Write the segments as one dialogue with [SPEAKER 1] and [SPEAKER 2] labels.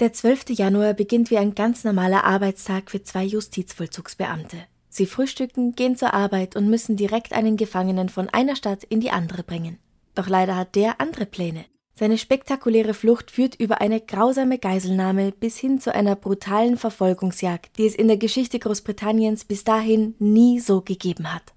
[SPEAKER 1] Der 12. Januar beginnt wie ein ganz normaler Arbeitstag für zwei Justizvollzugsbeamte. Sie frühstücken, gehen zur Arbeit und müssen direkt einen Gefangenen von einer Stadt in die andere bringen. Doch leider hat der andere Pläne. Seine spektakuläre Flucht führt über eine grausame Geiselnahme bis hin zu einer brutalen Verfolgungsjagd, die es in der Geschichte Großbritanniens bis dahin nie so gegeben hat.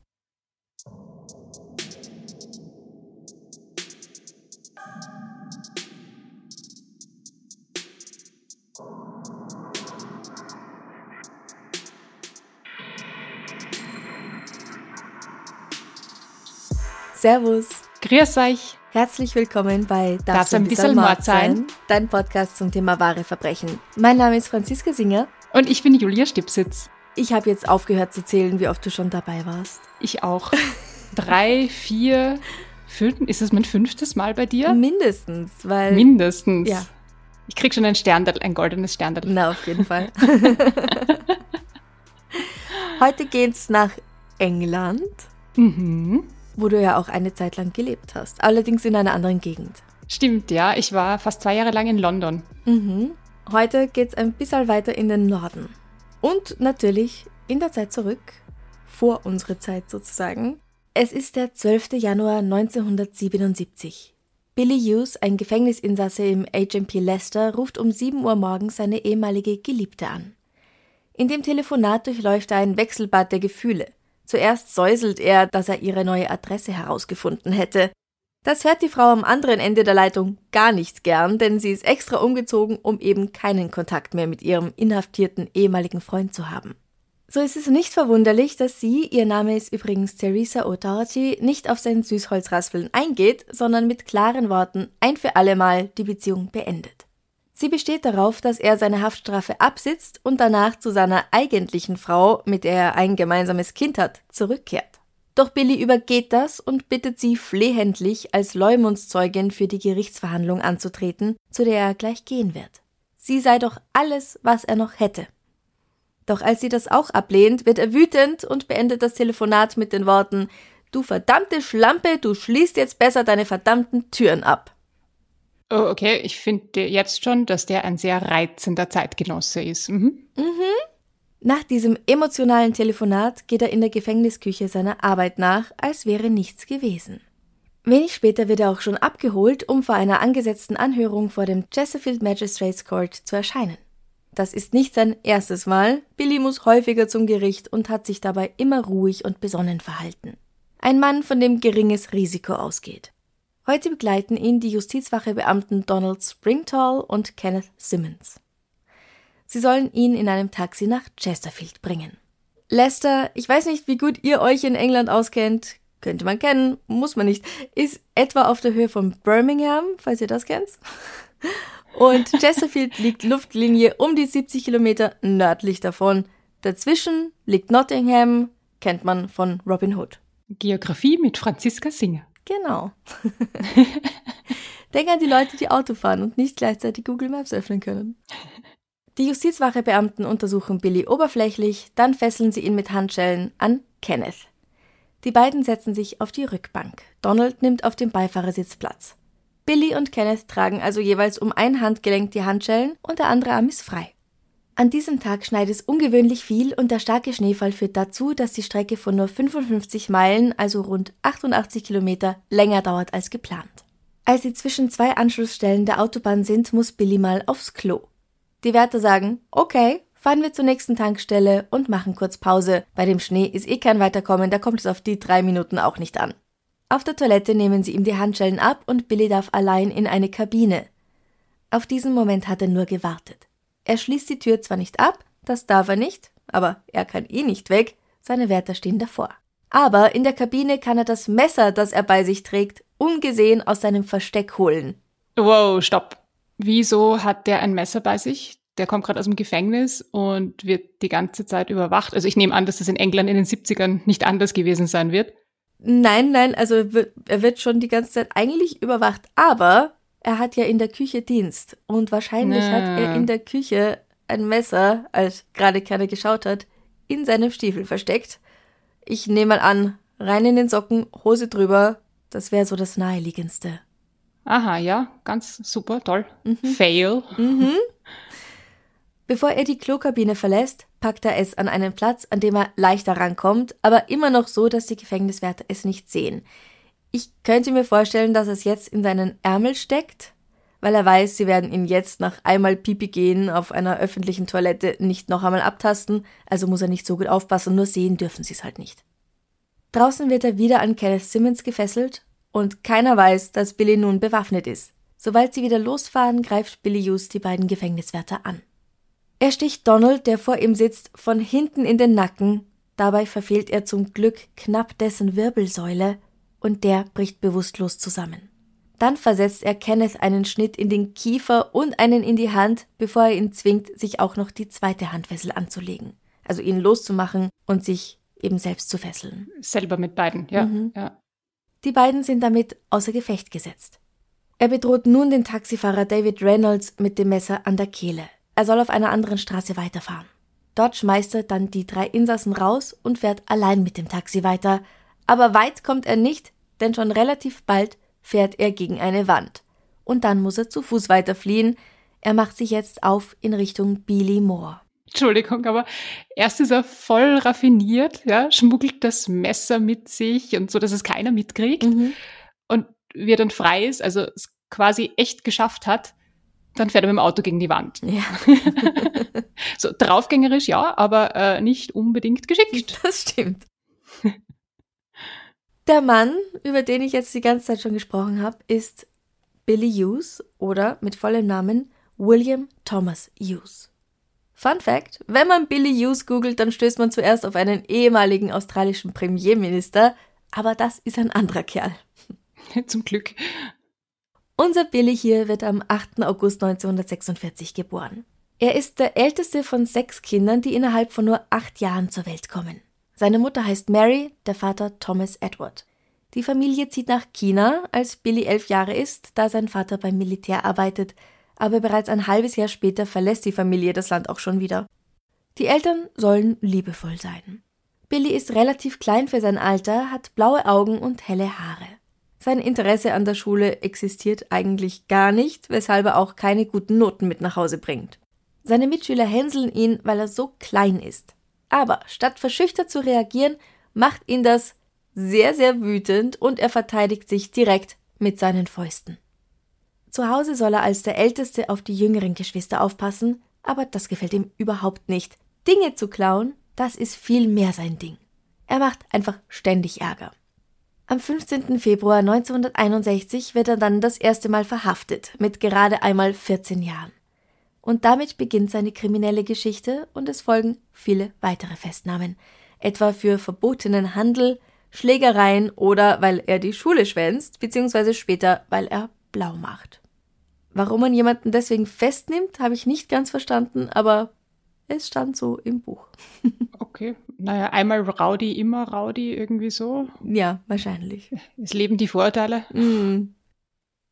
[SPEAKER 1] Servus.
[SPEAKER 2] Grüß euch.
[SPEAKER 1] Herzlich willkommen bei
[SPEAKER 2] Darf's ein bisschen Mord sein?
[SPEAKER 1] Dein Podcast zum Thema wahre Verbrechen. Mein Name ist Franziska Singer.
[SPEAKER 2] Und ich bin Julia Stipsitz.
[SPEAKER 1] Ich habe jetzt aufgehört zu zählen, wie oft du schon dabei warst.
[SPEAKER 2] Ich auch. Drei, vier, fünf. Ist es mein fünftes Mal bei dir?
[SPEAKER 1] Mindestens, weil.
[SPEAKER 2] Mindestens.
[SPEAKER 1] Ja.
[SPEAKER 2] Ich krieg schon ein Sterndal, ein goldenes Sterndal.
[SPEAKER 1] Na, auf jeden Fall. Heute geht's nach England,
[SPEAKER 2] Mhm.
[SPEAKER 1] Wo du ja auch eine Zeit lang gelebt hast. Allerdings in einer anderen Gegend.
[SPEAKER 2] Stimmt, ja. Ich war fast zwei Jahre lang in London.
[SPEAKER 1] Mhm. Heute geht's ein bisschen weiter in den Norden. Und natürlich in der Zeit zurück, vor unsere Zeit sozusagen. Es ist der 12. Januar 1977. Billy Hughes, ein Gefängnisinsasse im HMP Leicester, ruft um 7 Uhr morgens seine ehemalige Geliebte an. In dem Telefonat durchläuft er ein Wechselbad der Gefühle. Zuerst säuselt er, dass er ihre neue Adresse herausgefunden hätte. Das hört die Frau am anderen Ende der Leitung gar nicht gern, denn sie ist extra umgezogen, um eben keinen Kontakt mehr mit ihrem inhaftierten ehemaligen Freund zu haben. So ist es nicht verwunderlich, dass sie, ihr Name ist übrigens Theresa O'Doherty, nicht auf sein Süßholzraspeln eingeht, sondern mit klaren Worten ein für allemal die Beziehung beendet. Sie besteht darauf, dass er seine Haftstrafe absitzt und danach zu seiner eigentlichen Frau, mit der er ein gemeinsames Kind hat, zurückkehrt. Doch Billy übergeht das und bittet sie flehentlich, als Leumundszeugin für die Gerichtsverhandlung anzutreten, zu der er gleich gehen wird. Sie sei doch alles, was er noch hätte. Doch als sie das auch ablehnt, wird er wütend und beendet das Telefonat mit den Worten Du verdammte Schlampe, du schließt jetzt besser deine verdammten Türen ab.
[SPEAKER 2] Oh, okay. Ich finde jetzt schon, dass der ein sehr reizender Zeitgenosse ist. Mhm.
[SPEAKER 1] Nach diesem emotionalen Telefonat geht er in der Gefängnisküche seiner Arbeit nach, als wäre nichts gewesen. Wenig später wird er auch schon abgeholt, um vor einer angesetzten Anhörung vor dem Chesterfield Magistrates Court zu erscheinen. Das ist nicht sein erstes Mal, Billy muss häufiger zum Gericht und hat sich dabei immer ruhig und besonnen verhalten. Ein Mann, von dem geringes Risiko ausgeht. Heute begleiten ihn die Justizwachebeamten Donald Springtall und Kenneth Simmons. Sie sollen ihn in einem Taxi nach Chesterfield bringen. Leicester, ich weiß nicht, wie gut ihr euch in England auskennt, könnte man kennen, muss man nicht, ist etwa auf der Höhe von Birmingham, falls ihr das kennt. Und Chesterfield liegt Luftlinie um die 70 Kilometer nördlich davon. Dazwischen liegt Nottingham, kennt man von Robin Hood.
[SPEAKER 2] Geografie mit Franziska Singer.
[SPEAKER 1] Genau. Denk an die Leute, die Auto fahren und nicht gleichzeitig Google Maps öffnen können. Die Justizwachebeamten untersuchen Billy oberflächlich, dann fesseln sie ihn mit Handschellen an Kenneth. Die beiden setzen sich auf die Rückbank. Donald nimmt auf dem Beifahrersitz Platz. Billy und Kenneth tragen also jeweils um ein Handgelenk die Handschellen und der andere Arm ist frei. An diesem Tag schneit es ungewöhnlich viel und der starke Schneefall führt dazu, dass die Strecke von nur 55 Meilen, also rund 88 Kilometer, länger dauert als geplant. Als sie zwischen zwei Anschlussstellen der Autobahn sind, muss Billy mal aufs Klo. Die Wärter sagen, okay, fahren wir zur nächsten Tankstelle und machen kurz Pause. Bei dem Schnee ist eh kein Weiterkommen, da kommt es auf die drei Minuten auch nicht an. Auf der Toilette nehmen sie ihm die Handschellen ab und Billy darf allein in eine Kabine. Auf diesen Moment hat er nur gewartet. Er schließt die Tür zwar nicht ab, das darf er nicht, aber er kann eh nicht weg, seine Wärter stehen davor. Aber in der Kabine kann er das Messer, das er bei sich trägt, ungesehen aus seinem Versteck holen.
[SPEAKER 2] Wow, stopp. Wieso hat der ein Messer bei sich? Der kommt gerade aus dem Gefängnis und wird die ganze Zeit überwacht. Also ich nehme an, dass das in England in den 70ern nicht anders gewesen sein wird.
[SPEAKER 1] Nein, nein, also er wird schon die ganze Zeit eigentlich überwacht, aber er hat ja in der Küche Dienst und wahrscheinlich ja. hat er in der Küche ein Messer, als gerade keiner geschaut hat, in seinem Stiefel versteckt. Ich nehme mal an, rein in den Socken, Hose drüber, das wäre so das naheliegendste.
[SPEAKER 2] Aha, ja, ganz super, toll. Mhm. Fail. Mhm.
[SPEAKER 1] Bevor er die Klokabine verlässt, packt er es an einen Platz, an dem er leichter rankommt, aber immer noch so, dass die Gefängniswärter es nicht sehen. Ich könnte mir vorstellen, dass es jetzt in seinen Ärmel steckt, weil er weiß, sie werden ihn jetzt nach einmal Pipi gehen auf einer öffentlichen Toilette nicht noch einmal abtasten, also muss er nicht so gut aufpassen, nur sehen dürfen sie es halt nicht. Draußen wird er wieder an Kenneth Simmons gefesselt und keiner weiß, dass Billy nun bewaffnet ist. Sobald sie wieder losfahren, greift Billy Hughes die beiden Gefängniswärter an. Er sticht Donald, der vor ihm sitzt, von hinten in den Nacken, dabei verfehlt er zum Glück knapp dessen Wirbelsäule und der bricht bewusstlos zusammen. Dann versetzt er Kenneth einen Schnitt in den Kiefer und einen in die Hand, bevor er ihn zwingt, sich auch noch die zweite Handfessel anzulegen. Also ihn loszumachen und sich eben selbst zu fesseln.
[SPEAKER 2] Selber mit beiden, ja. Mhm. ja.
[SPEAKER 1] Die beiden sind damit außer Gefecht gesetzt. Er bedroht nun den Taxifahrer David Reynolds mit dem Messer an der Kehle. Er soll auf einer anderen Straße weiterfahren. Dort schmeißt er dann die drei Insassen raus und fährt allein mit dem Taxi weiter. Aber weit kommt er nicht, denn schon relativ bald fährt er gegen eine Wand. Und dann muss er zu Fuß weiterfliehen. Er macht sich jetzt auf in Richtung Beely Moor.
[SPEAKER 2] Entschuldigung, aber erst ist er voll raffiniert, ja, schmuggelt das Messer mit sich und so, dass es keiner mitkriegt. Mhm. Und wie er dann frei ist, also es quasi echt geschafft hat, dann fährt er mit dem Auto gegen die Wand. Ja. so draufgängerisch, ja, aber äh, nicht unbedingt geschickt.
[SPEAKER 1] Das stimmt. Der Mann, über den ich jetzt die ganze Zeit schon gesprochen habe, ist Billy Hughes oder mit vollem Namen William Thomas Hughes. Fun Fact: Wenn man Billy Hughes googelt, dann stößt man zuerst auf einen ehemaligen australischen Premierminister, aber das ist ein anderer Kerl.
[SPEAKER 2] Zum Glück.
[SPEAKER 1] Unser Billy hier wird am 8. August 1946 geboren. Er ist der älteste von sechs Kindern, die innerhalb von nur acht Jahren zur Welt kommen. Seine Mutter heißt Mary, der Vater Thomas Edward. Die Familie zieht nach China, als Billy elf Jahre ist, da sein Vater beim Militär arbeitet, aber bereits ein halbes Jahr später verlässt die Familie das Land auch schon wieder. Die Eltern sollen liebevoll sein. Billy ist relativ klein für sein Alter, hat blaue Augen und helle Haare. Sein Interesse an der Schule existiert eigentlich gar nicht, weshalb er auch keine guten Noten mit nach Hause bringt. Seine Mitschüler hänseln ihn, weil er so klein ist. Aber statt verschüchtert zu reagieren, macht ihn das sehr, sehr wütend und er verteidigt sich direkt mit seinen Fäusten. Zu Hause soll er als der Älteste auf die jüngeren Geschwister aufpassen, aber das gefällt ihm überhaupt nicht. Dinge zu klauen, das ist viel mehr sein Ding. Er macht einfach ständig Ärger. Am 15. Februar 1961 wird er dann das erste Mal verhaftet, mit gerade einmal 14 Jahren. Und damit beginnt seine kriminelle Geschichte und es folgen viele weitere Festnahmen, etwa für verbotenen Handel, Schlägereien oder weil er die Schule schwänzt, beziehungsweise später, weil er blau macht. Warum man jemanden deswegen festnimmt, habe ich nicht ganz verstanden, aber es stand so im Buch.
[SPEAKER 2] okay. Naja, einmal Rowdy, immer Rowdy, irgendwie so.
[SPEAKER 1] Ja, wahrscheinlich.
[SPEAKER 2] Es leben die Vorurteile. Mm.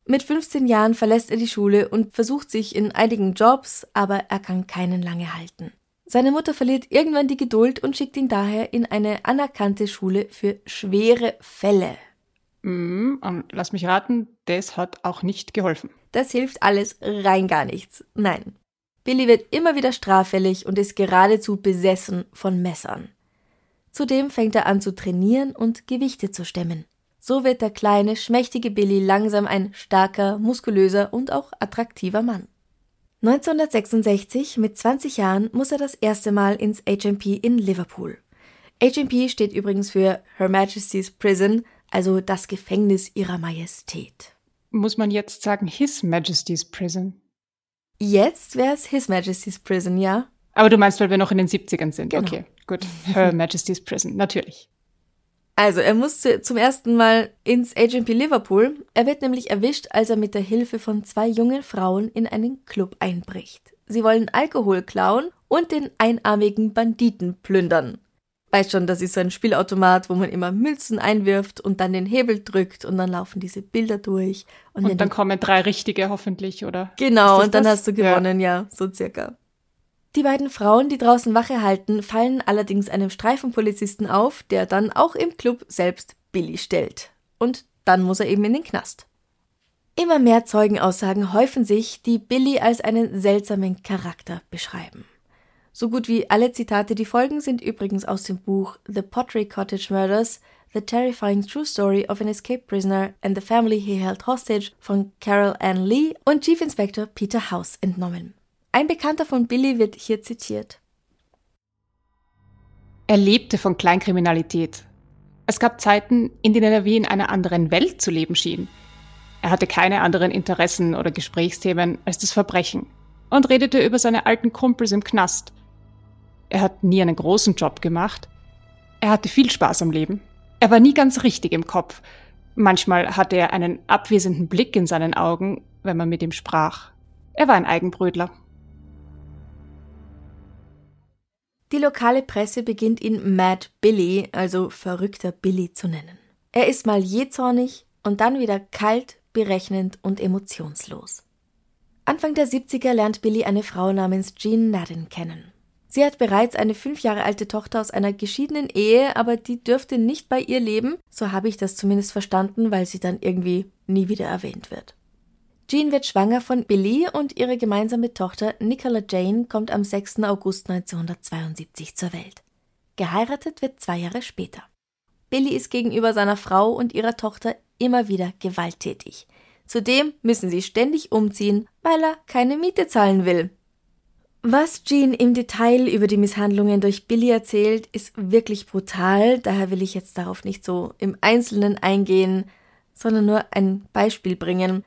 [SPEAKER 1] Mit 15 Jahren verlässt er die Schule und versucht sich in einigen Jobs, aber er kann keinen lange halten. Seine Mutter verliert irgendwann die Geduld und schickt ihn daher in eine anerkannte Schule für schwere Fälle.
[SPEAKER 2] Mm, und lass mich raten, das hat auch nicht geholfen.
[SPEAKER 1] Das hilft alles rein gar nichts. Nein. Billy wird immer wieder straffällig und ist geradezu besessen von Messern. Zudem fängt er an zu trainieren und Gewichte zu stemmen. So wird der kleine, schmächtige Billy langsam ein starker, muskulöser und auch attraktiver Mann. 1966, mit 20 Jahren, muss er das erste Mal ins HMP in Liverpool. HMP steht übrigens für Her Majesty's Prison, also das Gefängnis ihrer Majestät.
[SPEAKER 2] Muss man jetzt sagen His Majesty's Prison?
[SPEAKER 1] Jetzt wäre es His Majesty's Prison, ja.
[SPEAKER 2] Aber du meinst, weil wir noch in den 70ern sind. Genau. Okay, gut. Her Majesty's Prison, natürlich.
[SPEAKER 1] Also, er muss zum ersten Mal ins HMP Liverpool. Er wird nämlich erwischt, als er mit der Hilfe von zwei jungen Frauen in einen Club einbricht. Sie wollen Alkohol klauen und den einarmigen Banditen plündern. Weiß schon, das ist so ein Spielautomat, wo man immer Münzen einwirft und dann den Hebel drückt und dann laufen diese Bilder durch.
[SPEAKER 2] Und, und dann kommen drei richtige hoffentlich, oder?
[SPEAKER 1] Genau, und dann das? hast du gewonnen, ja. ja, so circa. Die beiden Frauen, die draußen Wache halten, fallen allerdings einem Streifenpolizisten auf, der dann auch im Club selbst Billy stellt. Und dann muss er eben in den Knast. Immer mehr Zeugenaussagen häufen sich, die Billy als einen seltsamen Charakter beschreiben. So gut wie alle Zitate, die folgen, sind übrigens aus dem Buch The Pottery Cottage Murders, The Terrifying True Story of an Escaped Prisoner and the Family He Held Hostage von Carol Ann Lee und Chief Inspector Peter House entnommen. Ein Bekannter von Billy wird hier zitiert.
[SPEAKER 2] Er lebte von Kleinkriminalität. Es gab Zeiten, in denen er wie in einer anderen Welt zu leben schien. Er hatte keine anderen Interessen oder Gesprächsthemen als das Verbrechen und redete über seine alten Kumpels im Knast. Er hat nie einen großen Job gemacht. Er hatte viel Spaß am Leben. Er war nie ganz richtig im Kopf. Manchmal hatte er einen abwesenden Blick in seinen Augen, wenn man mit ihm sprach. Er war ein Eigenbrötler.
[SPEAKER 1] Die lokale Presse beginnt ihn Mad Billy, also verrückter Billy zu nennen. Er ist mal jähzornig und dann wieder kalt, berechnend und emotionslos. Anfang der 70er lernt Billy eine Frau namens Jean Madden kennen. Sie hat bereits eine fünf Jahre alte Tochter aus einer geschiedenen Ehe, aber die dürfte nicht bei ihr leben, so habe ich das zumindest verstanden, weil sie dann irgendwie nie wieder erwähnt wird. Jean wird schwanger von Billy und ihre gemeinsame Tochter Nicola Jane kommt am 6. August 1972 zur Welt. Geheiratet wird zwei Jahre später. Billy ist gegenüber seiner Frau und ihrer Tochter immer wieder gewalttätig. Zudem müssen sie ständig umziehen, weil er keine Miete zahlen will. Was Jean im Detail über die Misshandlungen durch Billy erzählt, ist wirklich brutal, daher will ich jetzt darauf nicht so im Einzelnen eingehen, sondern nur ein Beispiel bringen.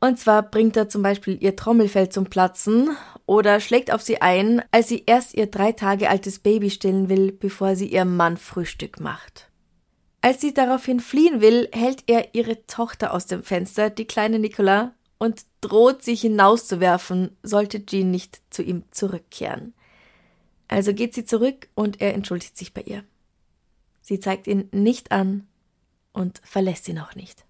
[SPEAKER 1] Und zwar bringt er zum Beispiel ihr Trommelfell zum Platzen oder schlägt auf sie ein, als sie erst ihr drei Tage altes Baby stillen will, bevor sie ihrem Mann Frühstück macht. Als sie daraufhin fliehen will, hält er ihre Tochter aus dem Fenster, die kleine Nicola, und droht sie hinauszuwerfen, sollte Jean nicht zu ihm zurückkehren. Also geht sie zurück und er entschuldigt sich bei ihr. Sie zeigt ihn nicht an und verlässt ihn auch nicht.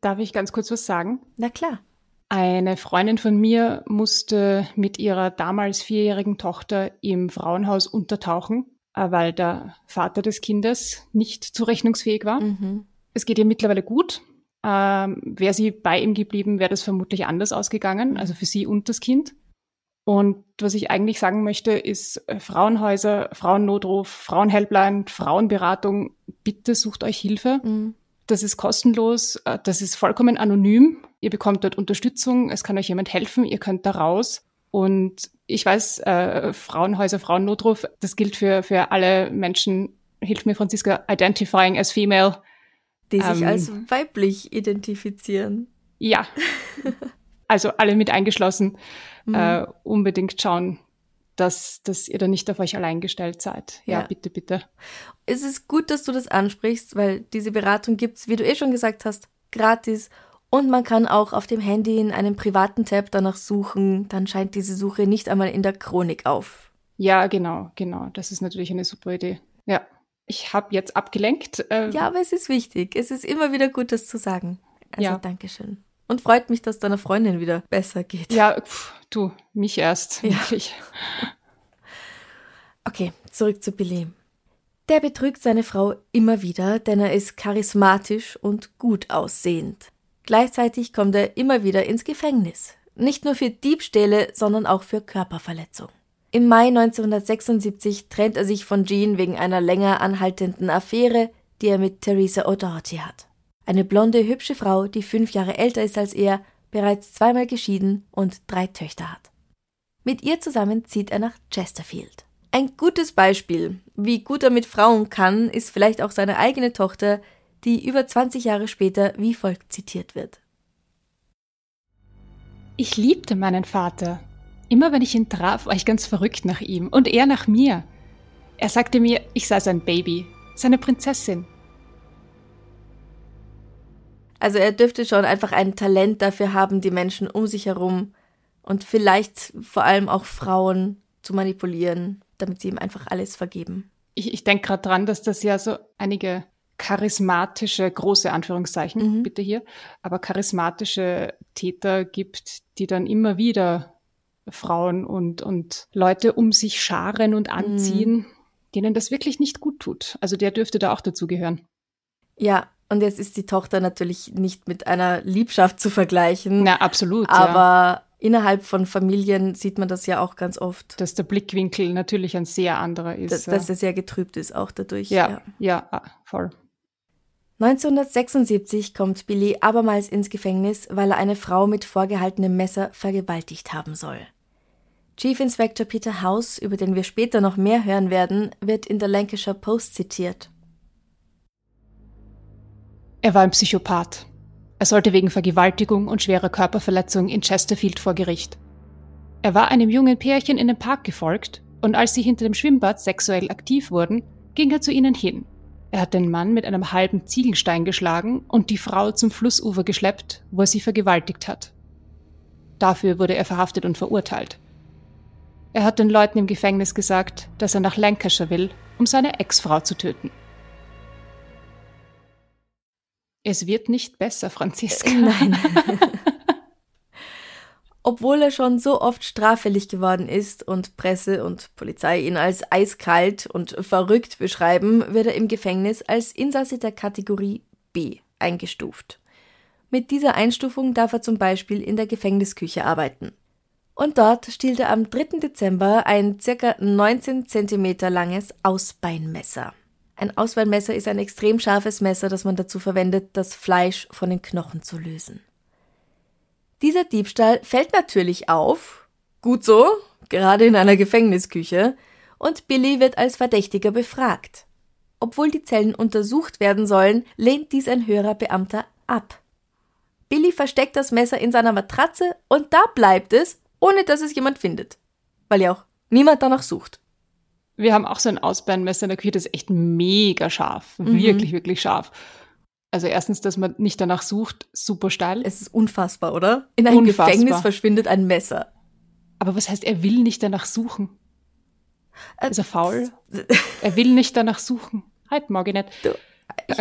[SPEAKER 2] Darf ich ganz kurz was sagen?
[SPEAKER 1] Na klar.
[SPEAKER 2] Eine Freundin von mir musste mit ihrer damals vierjährigen Tochter im Frauenhaus untertauchen, äh, weil der Vater des Kindes nicht zurechnungsfähig war. Mhm. Es geht ihr mittlerweile gut. Ähm, wäre sie bei ihm geblieben, wäre das vermutlich anders ausgegangen, mhm. also für sie und das Kind. Und was ich eigentlich sagen möchte, ist äh, Frauenhäuser, Frauennotruf, Frauenhelpline, Frauenberatung, bitte sucht euch Hilfe. Mhm. Das ist kostenlos, äh, das ist vollkommen anonym. Ihr bekommt dort Unterstützung, es kann euch jemand helfen, ihr könnt da raus. Und ich weiß, äh, Frauenhäuser, Frauennotruf, das gilt für, für alle Menschen, hilf mir Franziska, identifying as female.
[SPEAKER 1] Die sich ähm, als weiblich identifizieren.
[SPEAKER 2] Ja. also alle mit eingeschlossen. Mhm. Äh, unbedingt schauen, dass, dass ihr da nicht auf euch allein gestellt seid. Ja, ja, bitte, bitte.
[SPEAKER 1] Es ist gut, dass du das ansprichst, weil diese Beratung gibt's, wie du eh schon gesagt hast, gratis. Und man kann auch auf dem Handy in einem privaten Tab danach suchen. Dann scheint diese Suche nicht einmal in der Chronik auf.
[SPEAKER 2] Ja, genau, genau. Das ist natürlich eine super Idee. Ja. Ich habe jetzt abgelenkt.
[SPEAKER 1] Ähm ja, aber es ist wichtig. Es ist immer wieder gut, das zu sagen. Also ja. Dankeschön. Und freut mich, dass deiner Freundin wieder besser geht.
[SPEAKER 2] Ja, pff, du, mich erst. Ja. Wirklich.
[SPEAKER 1] Okay, zurück zu Billy. Der betrügt seine Frau immer wieder, denn er ist charismatisch und gut aussehend. Gleichzeitig kommt er immer wieder ins Gefängnis. Nicht nur für Diebstähle, sondern auch für Körperverletzung. Im Mai 1976 trennt er sich von Jean wegen einer länger anhaltenden Affäre, die er mit Theresa O'Doherty hat. Eine blonde, hübsche Frau, die fünf Jahre älter ist als er, bereits zweimal geschieden und drei Töchter hat. Mit ihr zusammen zieht er nach Chesterfield. Ein gutes Beispiel, wie gut er mit Frauen kann, ist vielleicht auch seine eigene Tochter, die über 20 Jahre später wie folgt zitiert wird.
[SPEAKER 2] Ich liebte meinen Vater. Immer wenn ich ihn traf, war ich ganz verrückt nach ihm und er nach mir. Er sagte mir, ich sei sein Baby, seine Prinzessin.
[SPEAKER 1] Also er dürfte schon einfach ein Talent dafür haben, die Menschen um sich herum und vielleicht vor allem auch Frauen zu manipulieren, damit sie ihm einfach alles vergeben.
[SPEAKER 2] Ich, ich denke gerade dran, dass das ja so einige charismatische, große Anführungszeichen, mhm. bitte hier, aber charismatische Täter gibt, die dann immer wieder Frauen und, und Leute um sich scharen und anziehen, mhm. denen das wirklich nicht gut tut. Also der dürfte da auch dazugehören.
[SPEAKER 1] Ja, und jetzt ist die Tochter natürlich nicht mit einer Liebschaft zu vergleichen.
[SPEAKER 2] Na, absolut.
[SPEAKER 1] Aber ja. innerhalb von Familien sieht man das ja auch ganz oft.
[SPEAKER 2] Dass der Blickwinkel natürlich ein sehr anderer ist.
[SPEAKER 1] Dass, ja. dass er sehr getrübt ist, auch dadurch.
[SPEAKER 2] Ja, ja, ja ah, voll.
[SPEAKER 1] 1976 kommt Billy abermals ins Gefängnis, weil er eine Frau mit vorgehaltenem Messer vergewaltigt haben soll. Chief Inspector Peter House, über den wir später noch mehr hören werden, wird in der Lancashire Post zitiert.
[SPEAKER 2] Er war ein Psychopath. Er sollte wegen Vergewaltigung und schwerer Körperverletzung in Chesterfield vor Gericht. Er war einem jungen Pärchen in den Park gefolgt und als sie hinter dem Schwimmbad sexuell aktiv wurden, ging er zu ihnen hin er hat den Mann mit einem halben Ziegelstein geschlagen und die Frau zum Flussufer geschleppt, wo er sie vergewaltigt hat. Dafür wurde er verhaftet und verurteilt. Er hat den Leuten im Gefängnis gesagt, dass er nach Lancashire will, um seine Ex-Frau zu töten. Es wird nicht besser, Franziska.
[SPEAKER 1] Nein. Obwohl er schon so oft straffällig geworden ist und Presse und Polizei ihn als eiskalt und verrückt beschreiben, wird er im Gefängnis als Insasse der Kategorie B eingestuft. Mit dieser Einstufung darf er zum Beispiel in der Gefängnisküche arbeiten. Und dort stiehlt er am 3. Dezember ein ca. 19 cm langes Ausbeinmesser. Ein Ausbeinmesser ist ein extrem scharfes Messer, das man dazu verwendet, das Fleisch von den Knochen zu lösen. Dieser Diebstahl fällt natürlich auf, gut so, gerade in einer Gefängnisküche, und Billy wird als Verdächtiger befragt. Obwohl die Zellen untersucht werden sollen, lehnt dies ein höherer Beamter ab. Billy versteckt das Messer in seiner Matratze und da bleibt es, ohne dass es jemand findet. Weil ja auch niemand danach sucht.
[SPEAKER 2] Wir haben auch so ein Ausbeinmesser in der Küche, das ist echt mega scharf. Mhm. Wirklich, wirklich scharf. Also erstens, dass man nicht danach sucht, super steil.
[SPEAKER 1] Es ist unfassbar, oder? In einem unfassbar. Gefängnis verschwindet ein Messer.
[SPEAKER 2] Aber was heißt, er will nicht danach suchen? Äh, ist er faul? er will nicht danach suchen. Halt, mag ich nicht. Du, ich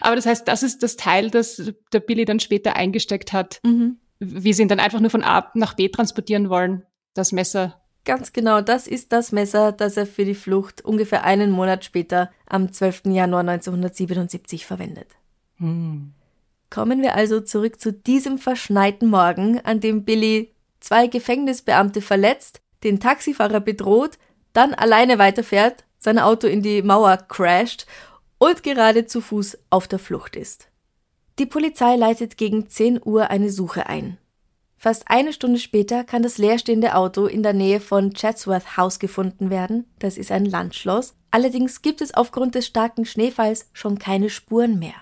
[SPEAKER 2] Aber das heißt, das ist das Teil, das der Billy dann später eingesteckt hat. Mhm. Wie sie ihn dann einfach nur von A nach B transportieren wollen. Das Messer
[SPEAKER 1] Ganz genau, das ist das Messer, das er für die Flucht ungefähr einen Monat später, am 12. Januar 1977, verwendet. Hm. Kommen wir also zurück zu diesem verschneiten Morgen, an dem Billy zwei Gefängnisbeamte verletzt, den Taxifahrer bedroht, dann alleine weiterfährt, sein Auto in die Mauer crasht und gerade zu Fuß auf der Flucht ist. Die Polizei leitet gegen 10 Uhr eine Suche ein. Fast eine Stunde später kann das leerstehende Auto in der Nähe von Chatsworth House gefunden werden. Das ist ein Landschloss. Allerdings gibt es aufgrund des starken Schneefalls schon keine Spuren mehr.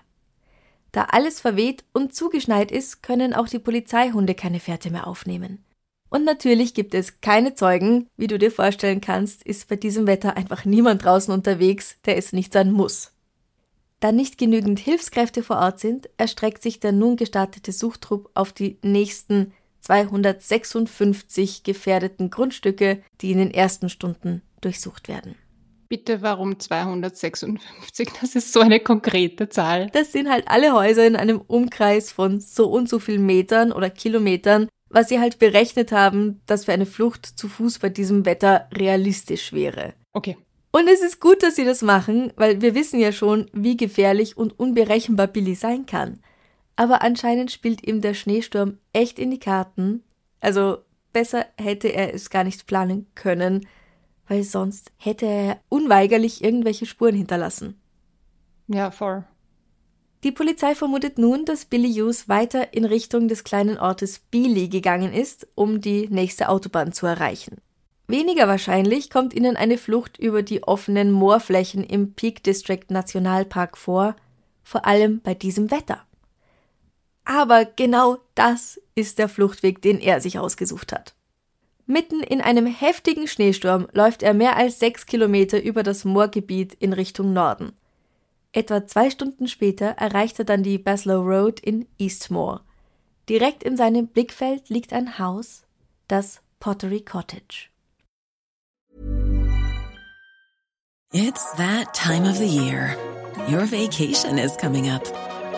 [SPEAKER 1] Da alles verweht und zugeschneit ist, können auch die Polizeihunde keine Fährte mehr aufnehmen. Und natürlich gibt es keine Zeugen. Wie du dir vorstellen kannst, ist bei diesem Wetter einfach niemand draußen unterwegs, der es nicht sein muss. Da nicht genügend Hilfskräfte vor Ort sind, erstreckt sich der nun gestartete Suchtrupp auf die nächsten 256 gefährdeten Grundstücke, die in den ersten Stunden durchsucht werden.
[SPEAKER 2] Bitte, warum 256? Das ist so eine konkrete Zahl.
[SPEAKER 1] Das sind halt alle Häuser in einem Umkreis von so und so vielen Metern oder Kilometern, was sie halt berechnet haben, dass für eine Flucht zu Fuß bei diesem Wetter realistisch wäre.
[SPEAKER 2] Okay.
[SPEAKER 1] Und es ist gut, dass sie das machen, weil wir wissen ja schon, wie gefährlich und unberechenbar Billy sein kann. Aber anscheinend spielt ihm der Schneesturm echt in die Karten. Also besser hätte er es gar nicht planen können, weil sonst hätte er unweigerlich irgendwelche Spuren hinterlassen.
[SPEAKER 2] Ja, voll.
[SPEAKER 1] Die Polizei vermutet nun, dass Billy Hughes weiter in Richtung des kleinen Ortes Beeley gegangen ist, um die nächste Autobahn zu erreichen. Weniger wahrscheinlich kommt ihnen eine Flucht über die offenen Moorflächen im Peak District Nationalpark vor, vor allem bei diesem Wetter. Aber genau das ist der Fluchtweg, den er sich ausgesucht hat. Mitten in einem heftigen Schneesturm läuft er mehr als sechs Kilometer über das Moorgebiet in Richtung Norden. Etwa zwei Stunden später erreicht er dann die Baslow Road in Eastmore. Direkt in seinem Blickfeld liegt ein Haus, das Pottery Cottage.
[SPEAKER 3] It's that time of the year. Your vacation is coming up.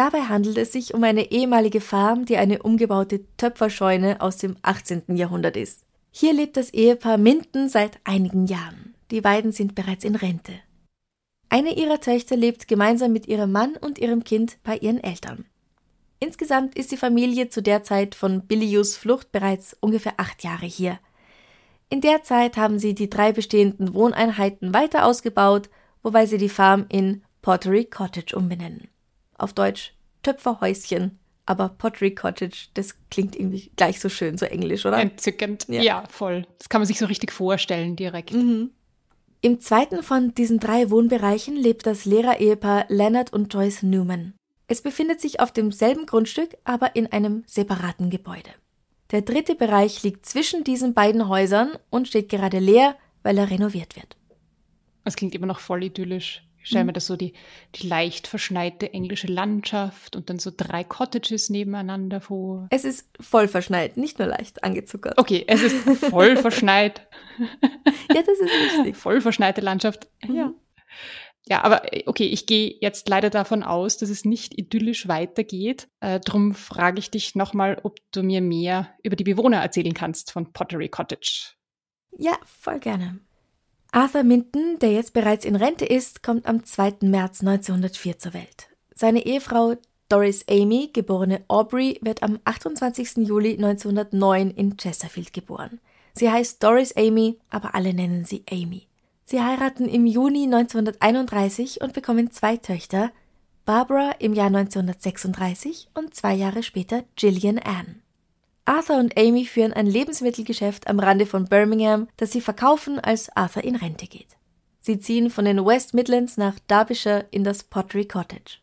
[SPEAKER 1] Dabei handelt es sich um eine ehemalige Farm, die eine umgebaute Töpferscheune aus dem 18. Jahrhundert ist. Hier lebt das Ehepaar Minden seit einigen Jahren. Die beiden sind bereits in Rente. Eine ihrer Töchter lebt gemeinsam mit ihrem Mann und ihrem Kind bei ihren Eltern. Insgesamt ist die Familie zu der Zeit von Billius Flucht bereits ungefähr acht Jahre hier. In der Zeit haben sie die drei bestehenden Wohneinheiten weiter ausgebaut, wobei sie die Farm in Pottery Cottage umbenennen auf Deutsch Töpferhäuschen, aber Pottery Cottage, das klingt irgendwie gleich so schön, so englisch, oder?
[SPEAKER 2] Entzückend. Ja, ja voll. Das kann man sich so richtig vorstellen direkt.
[SPEAKER 1] Mhm. Im zweiten von diesen drei Wohnbereichen lebt das Lehrerehepaar Leonard und Joyce Newman. Es befindet sich auf demselben Grundstück, aber in einem separaten Gebäude. Der dritte Bereich liegt zwischen diesen beiden Häusern und steht gerade leer, weil er renoviert wird.
[SPEAKER 2] Das klingt immer noch voll idyllisch. Ich stelle mir mhm. das so die, die leicht verschneite englische Landschaft und dann so drei Cottages nebeneinander vor.
[SPEAKER 1] Es ist voll verschneit, nicht nur leicht angezuckert.
[SPEAKER 2] Okay, es ist voll verschneit.
[SPEAKER 1] ja, das ist richtig.
[SPEAKER 2] Voll verschneite Landschaft. Mhm. Ja. Ja, aber okay, ich gehe jetzt leider davon aus, dass es nicht idyllisch weitergeht. Äh, drum frage ich dich nochmal, ob du mir mehr über die Bewohner erzählen kannst von Pottery Cottage.
[SPEAKER 1] Ja, voll gerne. Arthur Minton, der jetzt bereits in Rente ist, kommt am 2. März 1904 zur Welt. Seine Ehefrau Doris Amy, geborene Aubrey, wird am 28. Juli 1909 in Chesterfield geboren. Sie heißt Doris Amy, aber alle nennen sie Amy. Sie heiraten im Juni 1931 und bekommen zwei Töchter, Barbara im Jahr 1936 und zwei Jahre später Gillian Ann. Arthur und Amy führen ein Lebensmittelgeschäft am Rande von Birmingham, das sie verkaufen, als Arthur in Rente geht. Sie ziehen von den West Midlands nach Derbyshire in das Pottery Cottage.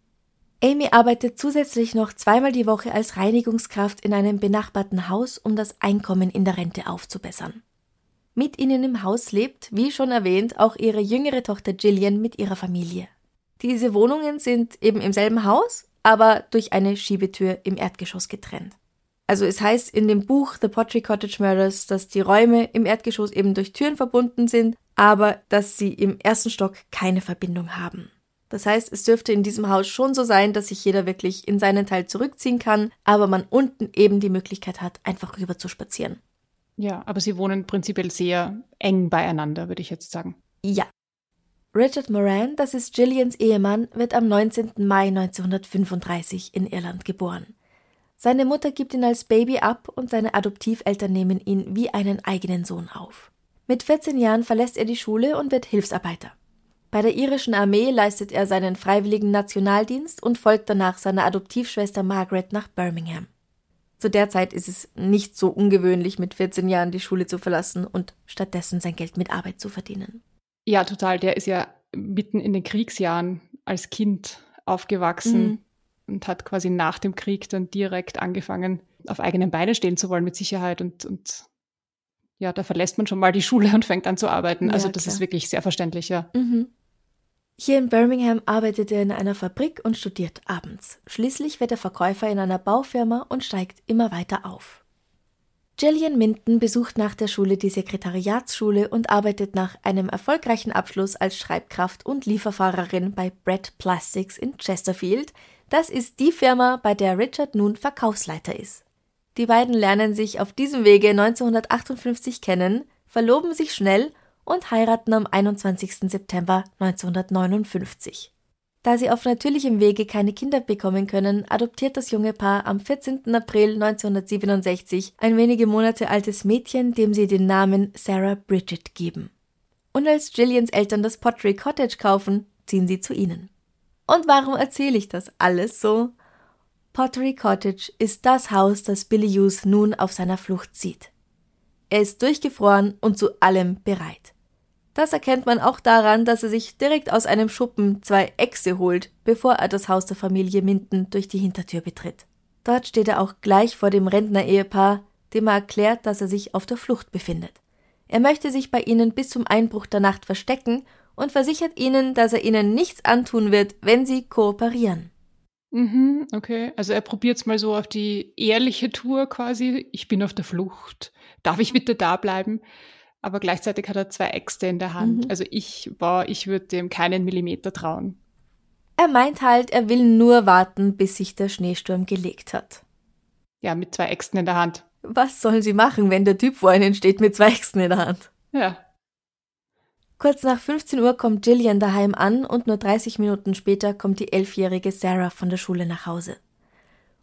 [SPEAKER 1] Amy arbeitet zusätzlich noch zweimal die Woche als Reinigungskraft in einem benachbarten Haus, um das Einkommen in der Rente aufzubessern. Mit ihnen im Haus lebt, wie schon erwähnt, auch ihre jüngere Tochter Gillian mit ihrer Familie. Diese Wohnungen sind eben im selben Haus, aber durch eine Schiebetür im Erdgeschoss getrennt. Also es heißt in dem Buch The Pottery Cottage Murders, dass die Räume im Erdgeschoss eben durch Türen verbunden sind, aber dass sie im ersten Stock keine Verbindung haben. Das heißt, es dürfte in diesem Haus schon so sein, dass sich jeder wirklich in seinen Teil zurückziehen kann, aber man unten eben die Möglichkeit hat, einfach rüber zu spazieren.
[SPEAKER 2] Ja, aber sie wohnen prinzipiell sehr eng beieinander, würde ich jetzt sagen.
[SPEAKER 1] Ja. Richard Moran, das ist Gillians Ehemann, wird am 19. Mai 1935 in Irland geboren. Seine Mutter gibt ihn als Baby ab und seine Adoptiveltern nehmen ihn wie einen eigenen Sohn auf. Mit 14 Jahren verlässt er die Schule und wird Hilfsarbeiter. Bei der irischen Armee leistet er seinen freiwilligen Nationaldienst und folgt danach seiner Adoptivschwester Margaret nach Birmingham. Zu der Zeit ist es nicht so ungewöhnlich, mit 14 Jahren die Schule zu verlassen und stattdessen sein Geld mit Arbeit zu verdienen.
[SPEAKER 2] Ja, total. Der ist ja mitten in den Kriegsjahren als Kind aufgewachsen. Mhm und hat quasi nach dem Krieg dann direkt angefangen, auf eigenen Beinen stehen zu wollen mit Sicherheit und, und ja, da verlässt man schon mal die Schule und fängt an zu arbeiten. Also das klar. ist wirklich sehr verständlich, ja.
[SPEAKER 1] Mhm. Hier in Birmingham arbeitet er in einer Fabrik und studiert abends. Schließlich wird er Verkäufer in einer Baufirma und steigt immer weiter auf. Gillian Minton besucht nach der Schule die Sekretariatsschule und arbeitet nach einem erfolgreichen Abschluss als Schreibkraft und Lieferfahrerin bei Brett Plastics in Chesterfield. Das ist die Firma, bei der Richard nun Verkaufsleiter ist. Die beiden lernen sich auf diesem Wege 1958 kennen, verloben sich schnell und heiraten am 21. September 1959. Da sie auf natürlichem Wege keine Kinder bekommen können, adoptiert das junge Paar am 14. April 1967 ein wenige Monate altes Mädchen, dem sie den Namen Sarah Bridget geben. Und als Gillians Eltern das Pottery Cottage kaufen, ziehen sie zu ihnen. Und warum erzähle ich das alles so? Pottery Cottage ist das Haus, das Billy Hughes nun auf seiner Flucht sieht. Er ist durchgefroren und zu allem bereit. Das erkennt man auch daran, dass er sich direkt aus einem Schuppen zwei Echse holt, bevor er das Haus der Familie Minden durch die Hintertür betritt. Dort steht er auch gleich vor dem Rentner-Ehepaar, dem er erklärt, dass er sich auf der Flucht befindet. Er möchte sich bei ihnen bis zum Einbruch der Nacht verstecken und versichert ihnen, dass er ihnen nichts antun wird, wenn sie kooperieren.
[SPEAKER 2] Mhm, okay. Also er probiert es mal so auf die ehrliche Tour quasi. Ich bin auf der Flucht. Darf ich bitte da bleiben? aber gleichzeitig hat er zwei Äxte in der Hand. Mhm. Also ich war, ich würde dem keinen Millimeter trauen.
[SPEAKER 1] Er meint halt, er will nur warten, bis sich der Schneesturm gelegt hat.
[SPEAKER 2] Ja, mit zwei Äxten in der Hand.
[SPEAKER 1] Was sollen sie machen, wenn der Typ vor ihnen steht mit zwei Äxten in der Hand?
[SPEAKER 2] Ja.
[SPEAKER 1] Kurz nach 15 Uhr kommt Jillian daheim an und nur 30 Minuten später kommt die elfjährige Sarah von der Schule nach Hause.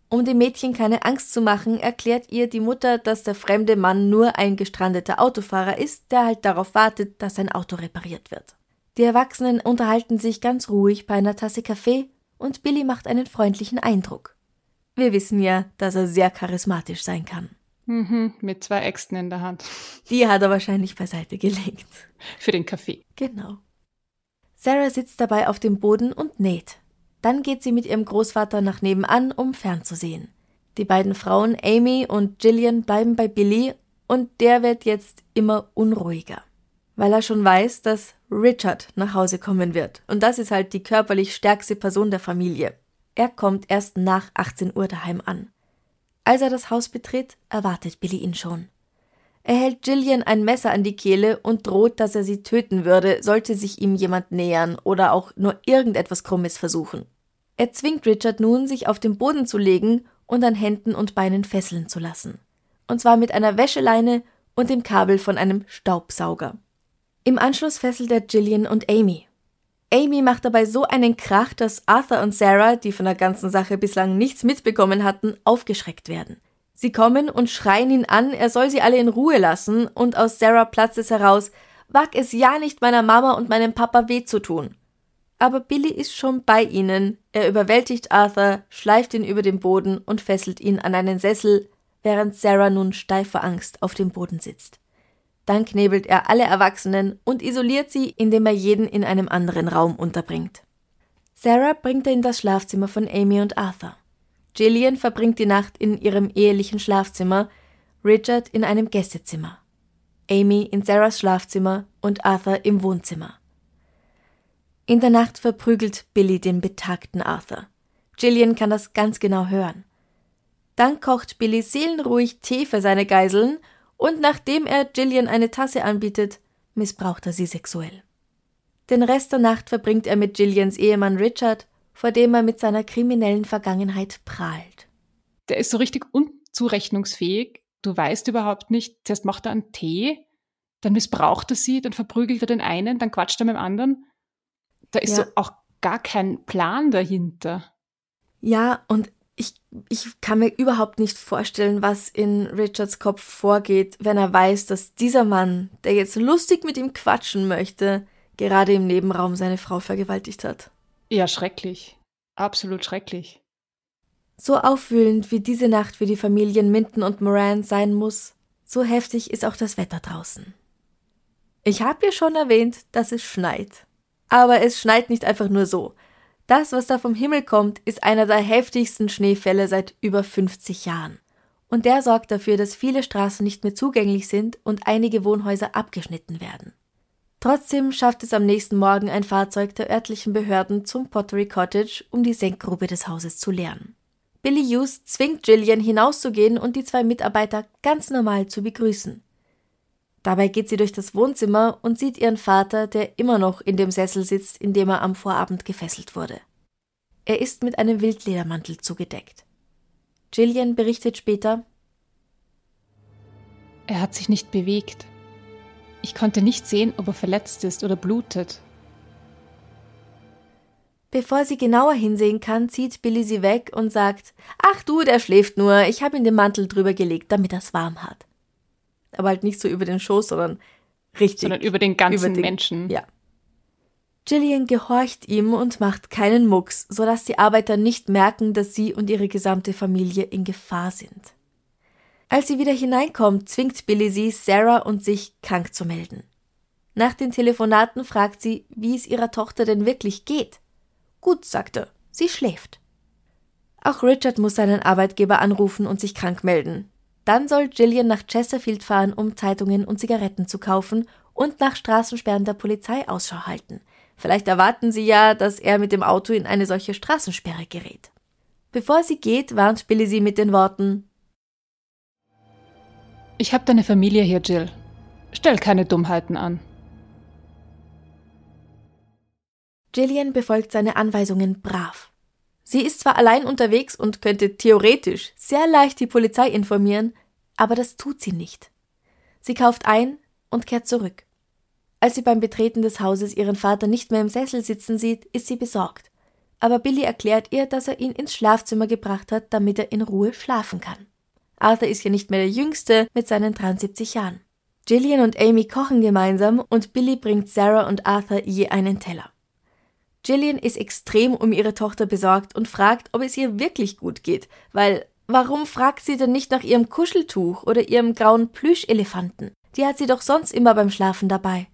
[SPEAKER 1] Um dem Mädchen keine Angst zu machen, erklärt ihr die Mutter, dass der fremde Mann nur ein gestrandeter Autofahrer ist, der halt darauf wartet, dass sein Auto repariert wird. Die Erwachsenen unterhalten sich ganz ruhig bei einer Tasse Kaffee und Billy macht einen freundlichen Eindruck. Wir wissen ja, dass er sehr charismatisch sein kann.
[SPEAKER 2] Mhm, mit zwei Äxten in der Hand.
[SPEAKER 1] Die hat er wahrscheinlich beiseite gelegt.
[SPEAKER 2] Für den Kaffee.
[SPEAKER 1] Genau. Sarah sitzt dabei auf dem Boden und näht. Dann geht sie mit ihrem Großvater nach nebenan, um fernzusehen. Die beiden Frauen, Amy und Gillian, bleiben bei Billy und der wird jetzt immer unruhiger. Weil er schon weiß, dass Richard nach Hause kommen wird. Und das ist halt die körperlich stärkste Person der Familie. Er kommt erst nach 18 Uhr daheim an. Als er das Haus betritt, erwartet Billy ihn schon. Er hält Gillian ein Messer an die Kehle und droht, dass er sie töten würde, sollte sich ihm jemand nähern oder auch nur irgendetwas Krummes versuchen. Er zwingt Richard nun, sich auf den Boden zu legen und an Händen und Beinen fesseln zu lassen. Und zwar mit einer Wäscheleine und dem Kabel von einem Staubsauger. Im Anschluss fesselt er Gillian und Amy. Amy macht dabei so einen Krach, dass Arthur und Sarah, die von der ganzen Sache bislang nichts mitbekommen hatten, aufgeschreckt werden. Sie kommen und schreien ihn an, er soll sie alle in Ruhe lassen, und aus Sarah platzt es heraus, wag es ja nicht meiner Mama und meinem Papa weh zu tun aber Billy ist schon bei ihnen. Er überwältigt Arthur, schleift ihn über den Boden und fesselt ihn an einen Sessel, während Sarah nun steif vor Angst auf dem Boden sitzt. Dann knebelt er alle Erwachsenen und isoliert sie, indem er jeden in einem anderen Raum unterbringt. Sarah bringt er in das Schlafzimmer von Amy und Arthur. Gillian verbringt die Nacht in ihrem ehelichen Schlafzimmer, Richard in einem Gästezimmer, Amy in Sarahs Schlafzimmer und Arthur im Wohnzimmer. In der Nacht verprügelt Billy den betagten Arthur. Gillian kann das ganz genau hören. Dann kocht Billy seelenruhig Tee für seine Geiseln und nachdem er Gillian eine Tasse anbietet, missbraucht er sie sexuell. Den Rest der Nacht verbringt er mit Gillians Ehemann Richard, vor dem er mit seiner kriminellen Vergangenheit prahlt.
[SPEAKER 2] Der ist so richtig unzurechnungsfähig. Du weißt überhaupt nicht, zuerst macht er einen Tee, dann missbraucht er sie, dann verprügelt er den einen, dann quatscht er mit dem anderen. Da ist ja. so auch gar kein Plan dahinter.
[SPEAKER 1] Ja, und ich, kann mir überhaupt nicht vorstellen, was in Richards Kopf vorgeht, wenn er weiß, dass dieser Mann, der jetzt lustig mit ihm quatschen möchte, gerade im Nebenraum seine Frau vergewaltigt hat.
[SPEAKER 2] Ja, schrecklich. Absolut schrecklich.
[SPEAKER 1] So aufwühlend wie diese Nacht für die Familien Minton und Moran sein muss, so heftig ist auch das Wetter draußen. Ich habe ja schon erwähnt, dass es schneit. Aber es schneit nicht einfach nur so. Das, was da vom Himmel kommt, ist einer der heftigsten Schneefälle seit über 50 Jahren. Und der sorgt dafür, dass viele Straßen nicht mehr zugänglich sind und einige Wohnhäuser abgeschnitten werden. Trotzdem schafft es am nächsten Morgen ein Fahrzeug der örtlichen Behörden zum Pottery Cottage, um die Senkgrube des Hauses zu leeren. Billy Hughes zwingt Gillian hinauszugehen und die zwei Mitarbeiter ganz normal zu begrüßen. Dabei geht sie durch das Wohnzimmer und sieht ihren Vater, der immer noch in dem Sessel sitzt, in dem er am Vorabend gefesselt wurde. Er ist mit einem Wildledermantel zugedeckt. Gillian berichtet später
[SPEAKER 2] Er hat sich nicht bewegt. Ich konnte nicht sehen, ob er verletzt ist oder blutet.
[SPEAKER 1] Bevor sie genauer hinsehen kann, zieht Billy sie weg und sagt, ach du, der schläft nur, ich habe ihm den Mantel drüber gelegt, damit er es warm hat. Aber halt nicht so über den Schoß, sondern richtig.
[SPEAKER 2] Sondern über den ganzen
[SPEAKER 1] über den,
[SPEAKER 2] Menschen.
[SPEAKER 1] Ja. Gillian gehorcht ihm und macht keinen Mucks, sodass die Arbeiter nicht merken, dass sie und ihre gesamte Familie in Gefahr sind. Als sie wieder hineinkommt, zwingt Billy sie, Sarah und sich krank zu melden. Nach den Telefonaten fragt sie, wie es ihrer Tochter denn wirklich geht. Gut, sagt er, sie schläft. Auch Richard muss seinen Arbeitgeber anrufen und sich krank melden. Dann soll Gillian nach Chesterfield fahren, um Zeitungen und Zigaretten zu kaufen und nach Straßensperren der Polizei Ausschau halten. Vielleicht erwarten sie ja, dass er mit dem Auto in eine solche Straßensperre gerät. Bevor sie geht, warnt Billy sie mit den Worten
[SPEAKER 2] Ich hab deine Familie hier, Jill. Stell keine Dummheiten an.
[SPEAKER 1] Gillian befolgt seine Anweisungen brav. Sie ist zwar allein unterwegs und könnte theoretisch sehr leicht die Polizei informieren, aber das tut sie nicht. Sie kauft ein und kehrt zurück. Als sie beim Betreten des Hauses ihren Vater nicht mehr im Sessel sitzen sieht, ist sie besorgt. Aber Billy erklärt ihr, dass er ihn ins Schlafzimmer gebracht hat, damit er in Ruhe schlafen kann. Arthur ist ja nicht mehr der Jüngste mit seinen 73 Jahren. Gillian und Amy kochen gemeinsam und Billy bringt Sarah und Arthur je einen Teller. Gillian ist extrem um ihre Tochter besorgt und fragt, ob es ihr wirklich gut geht, weil warum fragt sie denn nicht nach ihrem Kuscheltuch oder ihrem grauen Plüschelefanten? Die hat sie doch sonst immer beim Schlafen dabei.